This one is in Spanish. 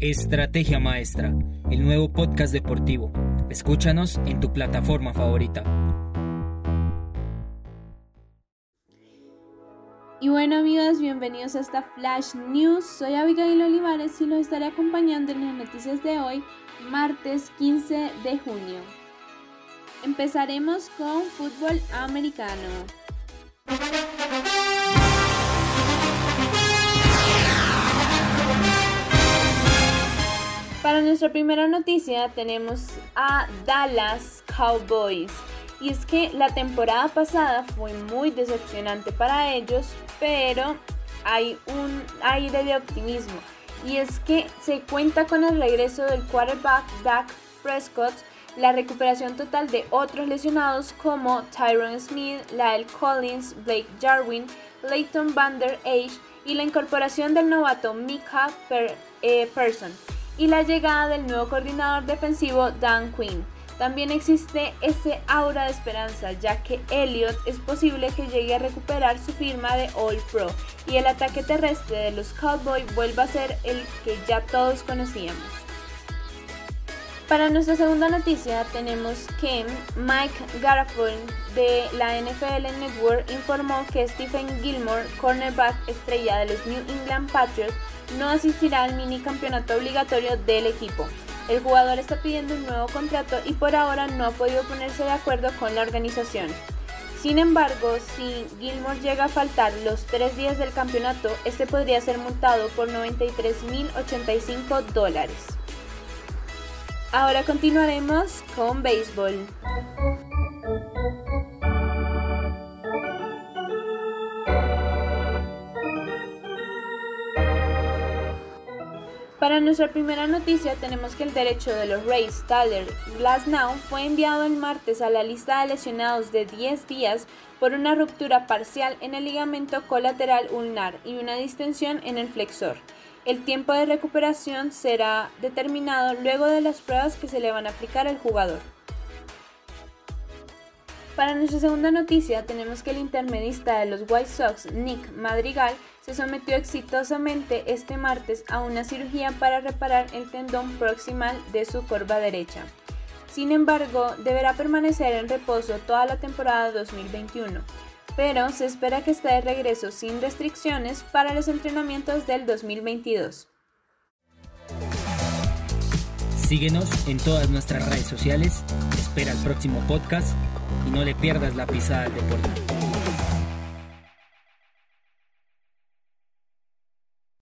Estrategia Maestra, el nuevo podcast deportivo. Escúchanos en tu plataforma favorita. Y bueno amigos, bienvenidos a esta Flash News. Soy Abigail Olivares y los estaré acompañando en las noticias de hoy, martes 15 de junio. Empezaremos con fútbol americano. Nuestra primera noticia tenemos a Dallas Cowboys. Y es que la temporada pasada fue muy decepcionante para ellos, pero hay un aire de optimismo. Y es que se cuenta con el regreso del quarterback Dak Prescott, la recuperación total de otros lesionados como Tyron Smith, Lyle Collins, Blake Jarwin, Leighton Vander Age y la incorporación del novato Mika eh, Person y la llegada del nuevo coordinador defensivo Dan Quinn. También existe ese aura de esperanza, ya que Elliott es posible que llegue a recuperar su firma de All Pro y el ataque terrestre de los Cowboys vuelva a ser el que ya todos conocíamos. Para nuestra segunda noticia tenemos que Mike Garafol de la NFL Network informó que Stephen Gilmore, cornerback estrella de los New England Patriots, no asistirá al mini campeonato obligatorio del equipo. El jugador está pidiendo un nuevo contrato y por ahora no ha podido ponerse de acuerdo con la organización. Sin embargo, si Gilmore llega a faltar los tres días del campeonato, este podría ser multado por 93.085 dólares. Ahora continuaremos con béisbol. Para nuestra primera noticia tenemos que el derecho de los Rays, Tyler Glasnow, fue enviado el martes a la lista de lesionados de 10 días por una ruptura parcial en el ligamento colateral ulnar y una distensión en el flexor. El tiempo de recuperación será determinado luego de las pruebas que se le van a aplicar al jugador. Para nuestra segunda noticia tenemos que el intermedista de los White Sox, Nick Madrigal, se sometió exitosamente este martes a una cirugía para reparar el tendón proximal de su corva derecha. Sin embargo, deberá permanecer en reposo toda la temporada 2021 pero se espera que esté de regreso sin restricciones para los entrenamientos del 2022. Síguenos en todas nuestras redes sociales, espera el próximo podcast y no le pierdas la pisada al deporte.